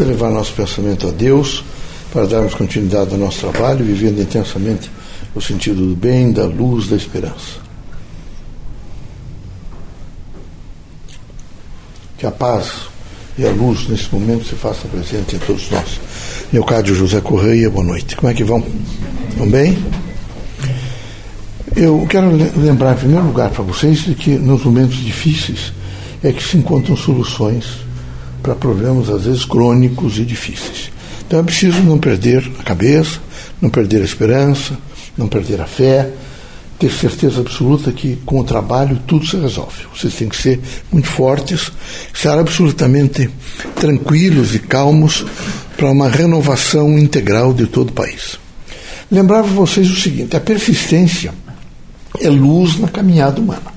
Elevar nosso pensamento a Deus para darmos continuidade ao nosso trabalho, vivendo intensamente o sentido do bem, da luz, da esperança. Que a paz e a luz nesse momento se faça presente em todos nós. Leocádio José Correia, boa noite. Como é que vão? Vão bem? Eu quero lembrar, em primeiro lugar, para vocês de que nos momentos difíceis é que se encontram soluções para problemas, às vezes, crônicos e difíceis. Então é preciso não perder a cabeça, não perder a esperança, não perder a fé, ter certeza absoluta que com o trabalho tudo se resolve. Vocês têm que ser muito fortes, estar absolutamente tranquilos e calmos para uma renovação integral de todo o país. Lembrava vocês o seguinte: a persistência é luz na caminhada humana.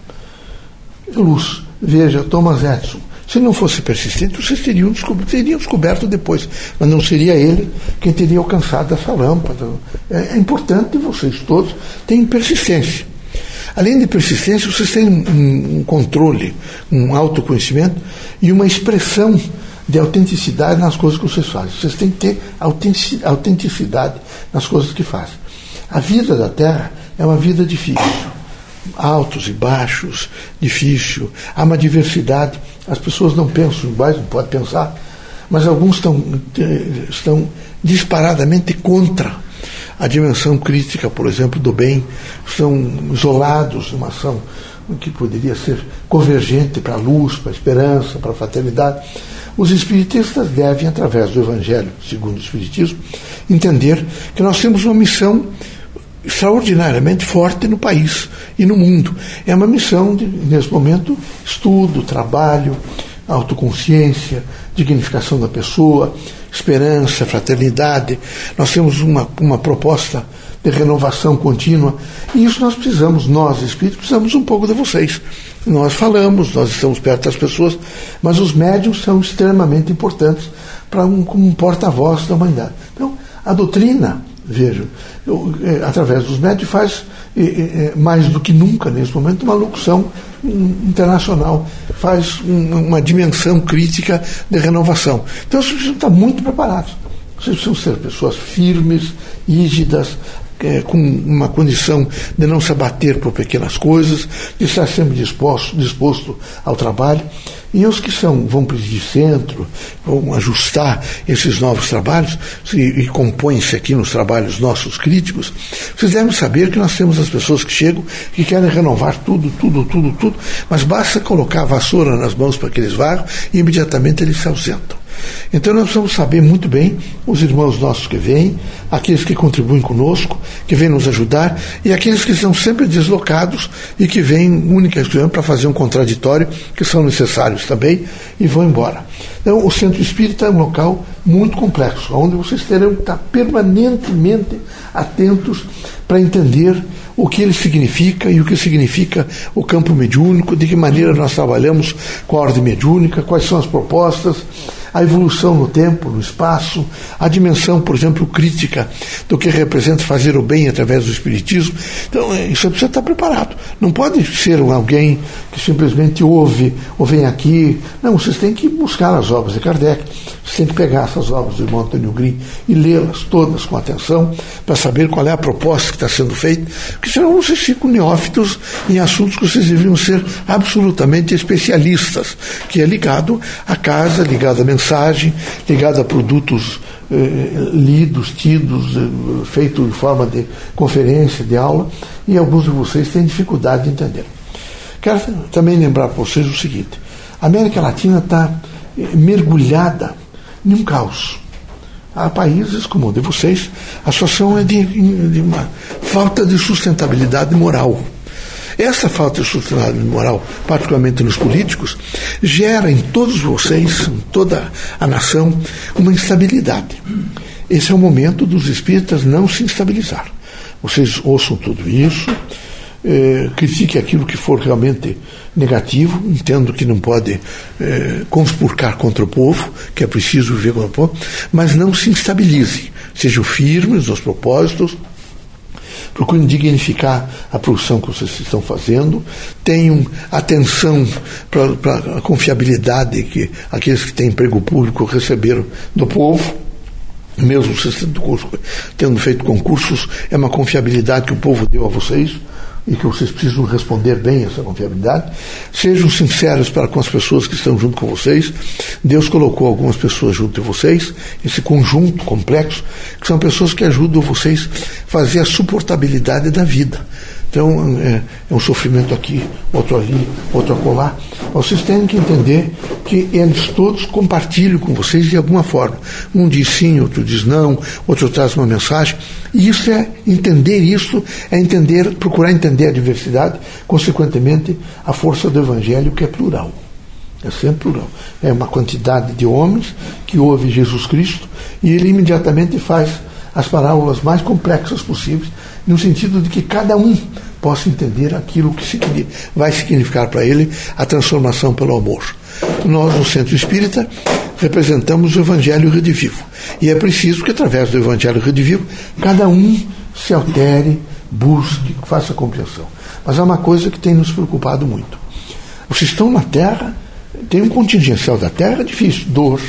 É luz. Veja, Thomas Edison se não fosse persistente, vocês teriam descoberto, teriam descoberto depois, mas não seria ele quem teria alcançado essa lâmpada. É, é importante vocês todos tenham persistência. Além de persistência, vocês têm um, um controle, um autoconhecimento e uma expressão de autenticidade nas coisas que vocês fazem. Vocês têm que ter autenticidade nas coisas que fazem. A vida da Terra é uma vida difícil altos e baixos, difícil. Há uma diversidade. As pessoas não pensam iguais, não podem pensar, mas alguns estão, eh, estão disparadamente contra a dimensão crítica, por exemplo, do bem. São isolados numa ação que poderia ser convergente para a luz, para a esperança, para a fraternidade. Os espiritistas devem, através do Evangelho segundo o Espiritismo, entender que nós temos uma missão extraordinariamente forte no país e no mundo. É uma missão, de, nesse momento, estudo, trabalho, autoconsciência, dignificação da pessoa, esperança, fraternidade. Nós temos uma, uma proposta de renovação contínua e isso nós precisamos, nós espíritos, precisamos um pouco de vocês. Nós falamos, nós estamos perto das pessoas, mas os médiums são extremamente importantes para um, como um porta-voz da humanidade. Então, a doutrina Vejo, eu, é, através dos médios faz é, é, mais do que nunca nesse momento uma locução internacional, faz um, uma dimensão crítica de renovação. Então vocês precisam estar muito preparados. Vocês precisam ser pessoas firmes, rígidas, é, com uma condição de não se abater por pequenas coisas, de estar sempre disposto, disposto ao trabalho. E os que são, vão presidir centro, vão ajustar esses novos trabalhos, e, compõem-se aqui nos trabalhos nossos críticos, vocês devem saber que nós temos as pessoas que chegam, que querem renovar tudo, tudo, tudo, tudo, mas basta colocar a vassoura nas mãos para que eles e imediatamente eles se ausentam. Então nós precisamos saber muito bem os irmãos nossos que vêm, aqueles que contribuem conosco, que vêm nos ajudar, e aqueles que estão sempre deslocados e que vêm única e para fazer um contraditório, que são necessários também, e vão embora. Então o centro espírita é um local muito complexo, onde vocês terão que estar permanentemente atentos para entender o que ele significa e o que significa o campo mediúnico, de que maneira nós trabalhamos com a ordem mediúnica, quais são as propostas a evolução no tempo, no espaço, a dimensão, por exemplo, crítica do que representa fazer o bem através do Espiritismo. Então, é, isso precisa estar preparado. Não pode ser alguém que simplesmente ouve ou vem aqui. Não, vocês têm que buscar as obras de Kardec, vocês têm que pegar essas obras do irmão Antônio Green e lê-las todas com atenção para saber qual é a proposta que está sendo feita, porque senão vocês ficam neófitos em assuntos que vocês deveriam ser absolutamente especialistas, que é ligado à casa, ligado à mensagem mensagem ligada a produtos eh, lidos, tidos, eh, feitos em forma de conferência, de aula, e alguns de vocês têm dificuldade de entender. Quero também lembrar para vocês o seguinte: a América Latina está eh, mergulhada em um caos. Há países como o de vocês, a situação é de, de uma falta de sustentabilidade moral. Essa falta de moral, particularmente nos políticos, gera em todos vocês, em toda a nação, uma instabilidade. Esse é o momento dos espíritas não se instabilizar. Vocês ouçam tudo isso, eh, critique aquilo que for realmente negativo, entendo que não pode eh, conspurcar contra o povo, que é preciso viver contra o povo, mas não se instabilize. Sejam firmes nos propósitos, procurem dignificar a produção que vocês estão fazendo, tenham atenção para a confiabilidade que aqueles que têm emprego público receberam do povo. Mesmo vocês tendo feito concursos, é uma confiabilidade que o povo deu a vocês e que vocês precisam responder bem essa confiabilidade. Sejam sinceros para com as pessoas que estão junto com vocês. Deus colocou algumas pessoas junto de vocês, esse conjunto complexo, que são pessoas que ajudam vocês a fazer a suportabilidade da vida. Então, é, é, um sofrimento aqui, outro ali, outro acolá. Vocês têm que entender que eles todos compartilham com vocês de alguma forma. Um diz sim, outro diz não, outro traz uma mensagem. E isso é entender isso, é entender, procurar entender a diversidade, consequentemente, a força do Evangelho que é plural. É sempre plural. É uma quantidade de homens que ouve Jesus Cristo e ele imediatamente faz as parábolas mais complexas possíveis, no sentido de que cada um possa entender aquilo que vai significar para ele a transformação pelo amor. Nós, no Centro Espírita, representamos o Evangelho Redivivo. E é preciso que, através do Evangelho Redivivo, cada um se altere, busque, faça compreensão. Mas há uma coisa que tem nos preocupado muito. Vocês estão na Terra, tem um contingencial da Terra difícil, dor,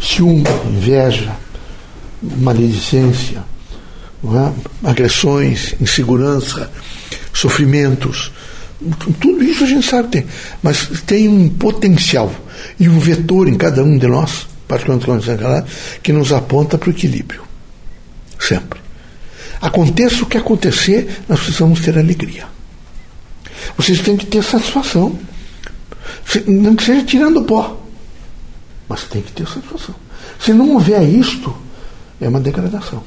ciúme, inveja, maledicência, é? agressões, insegurança, sofrimentos. Tudo isso a gente sabe tem. Mas tem um potencial e um vetor em cada um de nós, particularmente que nos aponta para o equilíbrio. Sempre. Aconteça o que acontecer, nós precisamos ter alegria. Vocês têm que ter satisfação. Não que seja tirando pó, mas tem que ter satisfação. Se não houver isto, é uma degradação.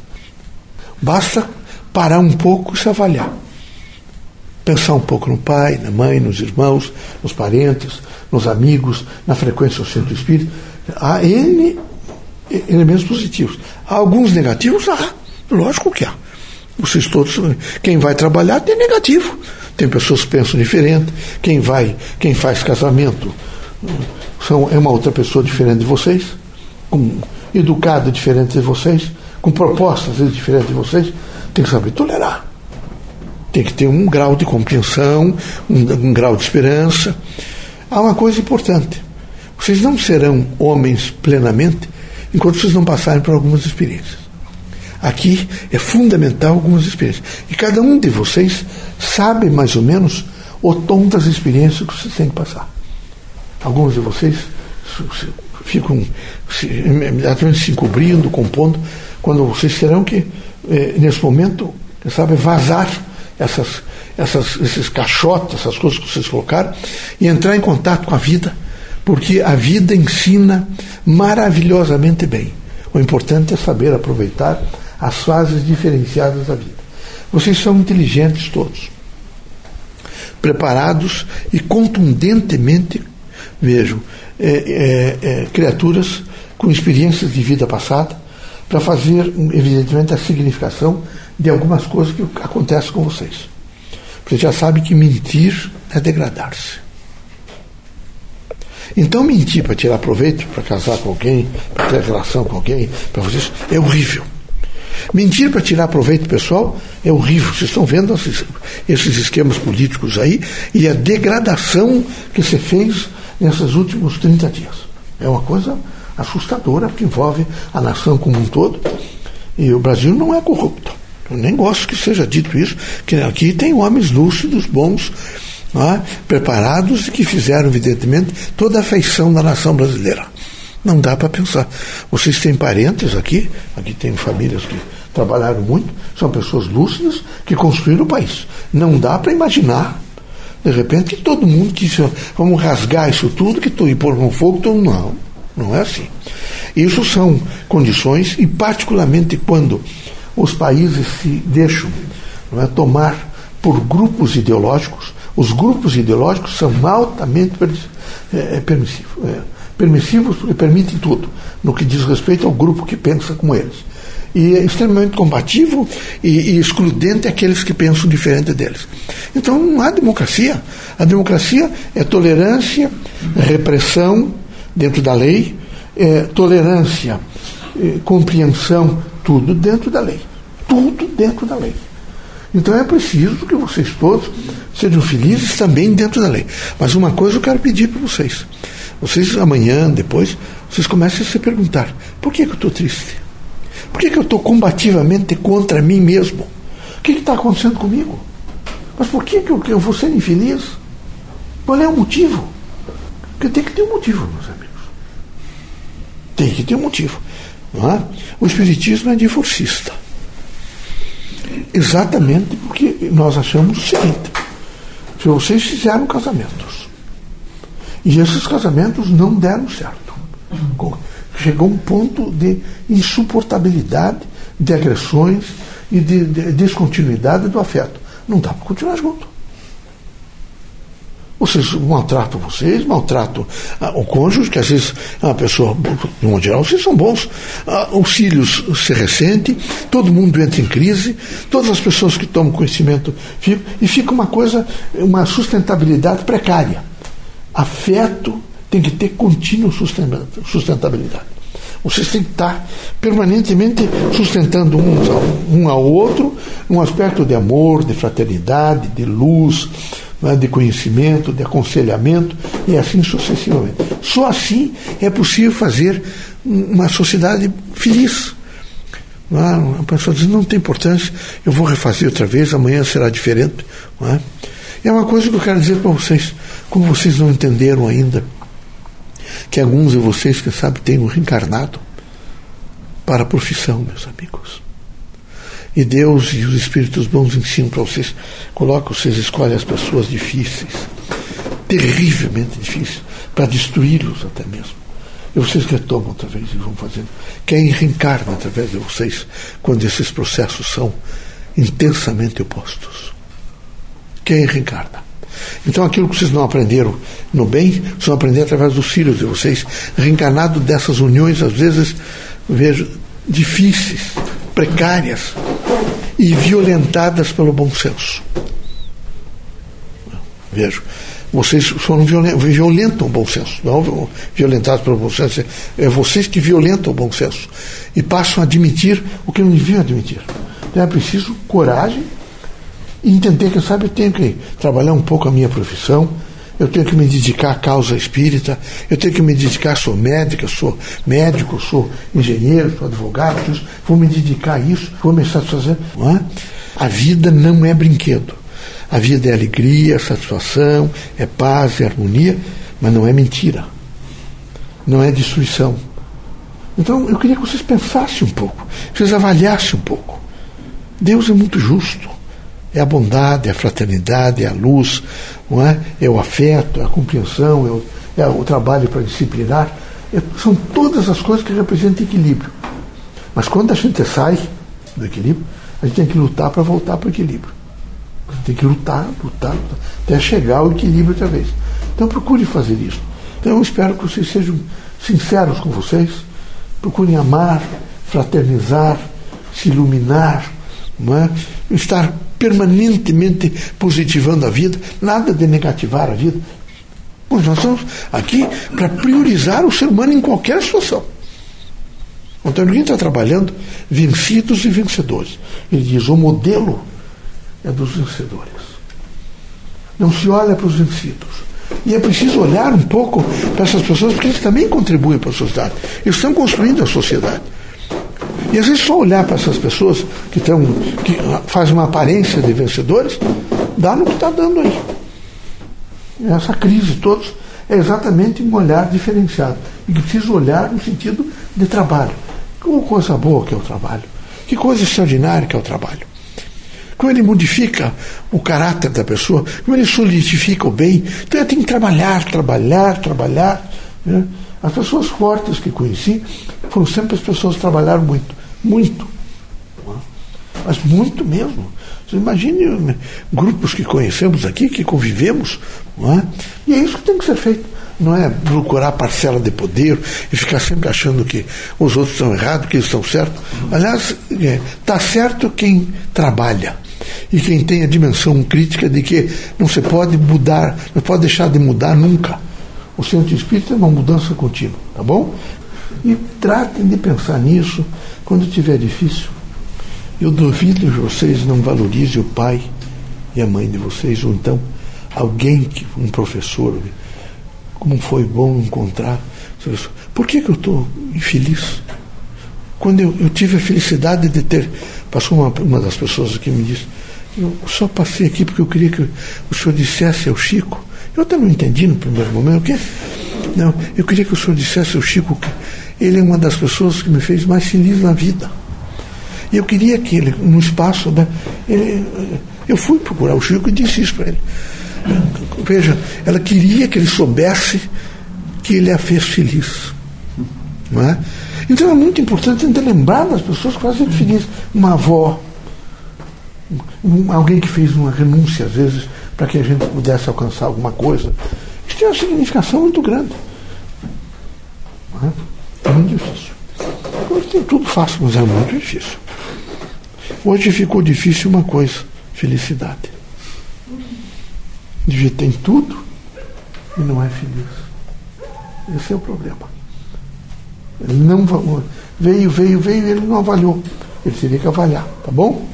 Basta parar um pouco e se avaliar. Pensar um pouco no pai, na mãe, nos irmãos, nos parentes, nos amigos, na frequência do centro espírita. Há N elementos positivos. Há alguns negativos? Há. Lógico que há. Vocês todos, quem vai trabalhar tem negativo. Tem pessoas que pensam diferente. Quem vai, quem faz casamento são, é uma outra pessoa diferente de vocês, educada diferente de vocês com propostas diferentes de vocês, tem que saber tolerar. Tem que ter um grau de compreensão, um, um grau de esperança. Há uma coisa importante: vocês não serão homens plenamente enquanto vocês não passarem por algumas experiências. Aqui é fundamental algumas experiências. E cada um de vocês sabe mais ou menos o tom das experiências que vocês têm que passar. Alguns de vocês ficam imediatamente se encobrindo, compondo, quando vocês terão que, eh, nesse momento, sabe, vazar essas, essas, esses caixotes, essas coisas que vocês colocaram, e entrar em contato com a vida, porque a vida ensina maravilhosamente bem. O importante é saber aproveitar as fases diferenciadas da vida. Vocês são inteligentes todos, preparados e contundentemente, vejo, é, é, é, criaturas com experiências de vida passada, para fazer, evidentemente, a significação de algumas coisas que acontecem com vocês. Porque já sabe que mentir é degradar-se. Então, mentir para tirar proveito, para casar com alguém, para ter relação com alguém, para vocês, é horrível. Mentir para tirar proveito pessoal é horrível. Vocês estão vendo esses, esses esquemas políticos aí e a degradação que se fez nesses últimos 30 dias. É uma coisa assustadora que envolve a nação como um todo. E o Brasil não é corrupto. Eu nem gosto que seja dito isso, que aqui tem homens lúcidos, bons, é? preparados e que fizeram, evidentemente, toda a feição da nação brasileira. Não dá para pensar. Vocês têm parentes aqui, aqui tem famílias que trabalharam muito, são pessoas lúcidas que construíram o país. Não dá para imaginar, de repente, que todo mundo que vamos rasgar isso tudo, que e pôr no fogo, todo não. Não é assim. Isso são condições, e particularmente quando os países se deixam é, tomar por grupos ideológicos, os grupos ideológicos são altamente é, é, permissivos. É, permissivos porque permitem tudo, no que diz respeito ao grupo que pensa como eles. E é extremamente combativo e, e excludente aqueles que pensam diferente deles. Então não há democracia. A democracia é tolerância, repressão, dentro da lei, é, tolerância, é, compreensão, tudo dentro da lei. tudo dentro da lei. Então é preciso que vocês todos sejam felizes também dentro da lei. Mas uma coisa eu quero pedir para vocês. Vocês amanhã, depois, vocês comecem a se perguntar: por que, que eu estou triste? Por que, que eu estou combativamente contra mim mesmo? O que está acontecendo comigo? Mas por que, que eu, eu vou ser infeliz? Qual é o motivo? Porque tem que ter um motivo, meus amigos. Tem que ter um motivo. Não é? O Espiritismo é divorcista. Exatamente porque nós achamos o seguinte: se vocês fizeram casamentos e esses casamentos não deram certo, chegou um ponto de insuportabilidade, de agressões e de, de descontinuidade do afeto. Não dá para continuar junto. Vocês maltratam vocês, maltratam ah, o cônjuge, que às vezes é uma pessoa, de modo geral, vocês são bons. Ah, os filhos se ressentem, todo mundo entra em crise, todas as pessoas que tomam conhecimento ficam, e fica uma coisa, uma sustentabilidade precária. Afeto tem que ter contínua sustentabilidade. Vocês têm que estar permanentemente sustentando um, um ao outro num aspecto de amor, de fraternidade, de luz, né, de conhecimento, de aconselhamento e assim sucessivamente. Só assim é possível fazer uma sociedade feliz. É? A pessoa diz: não tem importância, eu vou refazer outra vez, amanhã será diferente. Não é? é uma coisa que eu quero dizer para vocês, como vocês não entenderam ainda, que alguns de vocês, que sabe, tenham reencarnado para a profissão, meus amigos. E Deus e os Espíritos bons ensinam para vocês. Colocam, vocês escolhem as pessoas difíceis, terrivelmente difíceis, para destruí-los até mesmo. E vocês retomam outra vez e vão fazendo. Quem reencarna através de vocês quando esses processos são intensamente opostos? Quem reencarna? Então aquilo que vocês não aprenderam no bem, vocês vão aprender através dos filhos de vocês, reencarnado dessas uniões, às vezes, vejo, difíceis, precárias e violentadas pelo bom senso. Vejo, vocês foram violentam o bom senso, não violentados pelo bom senso, é vocês que violentam o bom senso e passam a admitir o que não deviam admitir. Então é preciso coragem e entender que, sabe, eu tenho que trabalhar um pouco a minha profissão, eu tenho que me dedicar à causa espírita, eu tenho que me dedicar, sou médica, sou médico, sou engenheiro, sou advogado, vou me dedicar a isso, vou me satisfazer. Não é? A vida não é brinquedo. A vida é alegria, satisfação, é paz, é harmonia, mas não é mentira. Não é destruição. Então eu queria que vocês pensassem um pouco, que vocês avaliassem um pouco. Deus é muito justo é a bondade, é a fraternidade, é a luz, não é? é o afeto, é a compreensão, é o, é o trabalho para disciplinar. É, são todas as coisas que representam equilíbrio. Mas quando a gente sai do equilíbrio, a gente tem que lutar para voltar para o equilíbrio. Tem que lutar, lutar, lutar, até chegar ao equilíbrio outra vez. Então procure fazer isso. Então eu espero que vocês sejam sinceros com vocês, procurem amar, fraternizar, se iluminar, não é? estar permanentemente positivando a vida, nada de negativar a vida. Pois nós estamos aqui para priorizar o ser humano em qualquer situação. O Antônio Guim está trabalhando vencidos e vencedores. Ele diz: o modelo é dos vencedores. Não se olha para os vencidos. E é preciso olhar um pouco para essas pessoas, porque eles também contribuem para a sociedade. Eles estão construindo a sociedade. E às vezes só olhar para essas pessoas que, tão, que fazem uma aparência de vencedores, dá no que está dando aí. Essa crise todos é exatamente um olhar diferenciado. E que precisa olhar no sentido de trabalho. Que coisa boa que é o trabalho. Que coisa extraordinária que é o trabalho. Como ele modifica o caráter da pessoa, como ele solidifica o bem. Então ele tem que trabalhar, trabalhar, trabalhar. Né? As pessoas fortes que conheci foram sempre as pessoas que trabalharam muito. Muito. Mas muito mesmo. Você imagine né, grupos que conhecemos aqui, que convivemos, é? e é isso que tem que ser feito. Não é procurar parcela de poder e ficar sempre achando que os outros estão errados, que eles estão certos. Aliás, está é, certo quem trabalha e quem tem a dimensão crítica de que não se pode mudar, não pode deixar de mudar nunca. O centro espírita é uma mudança contínua, tá bom? E tratem de pensar nisso quando estiver difícil. Eu duvido que vocês não valorizem o pai e a mãe de vocês, ou então alguém, que, um professor. Como foi bom encontrar. Por que, que eu estou infeliz? Quando eu, eu, tive a felicidade de ter. Passou uma, uma das pessoas aqui me disse: Eu só passei aqui porque eu queria que o senhor dissesse ao Chico. Eu até não entendi no primeiro momento o quê? Não, eu queria que o senhor dissesse ao Chico que ele é uma das pessoas que me fez mais feliz na vida. E eu queria que ele, no espaço, né, ele, eu fui procurar o Chico e disse isso para ele. Veja, ela queria que ele soubesse que ele a fez feliz. Não é? Então é muito importante a gente lembrar das pessoas que fazem feliz. Uma avó, um, alguém que fez uma renúncia, às vezes, para que a gente pudesse alcançar alguma coisa. Isso tem uma significação muito grande. Não é? é muito difícil. Hoje tudo fácil, mas é muito difícil. Hoje ficou difícil uma coisa: felicidade. Devia ter tudo e não é feliz. Esse é o problema. Ele não veio, veio, veio ele não avaliou. Ele teria que avaliar, tá bom?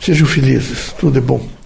Sejam felizes, tudo é bom.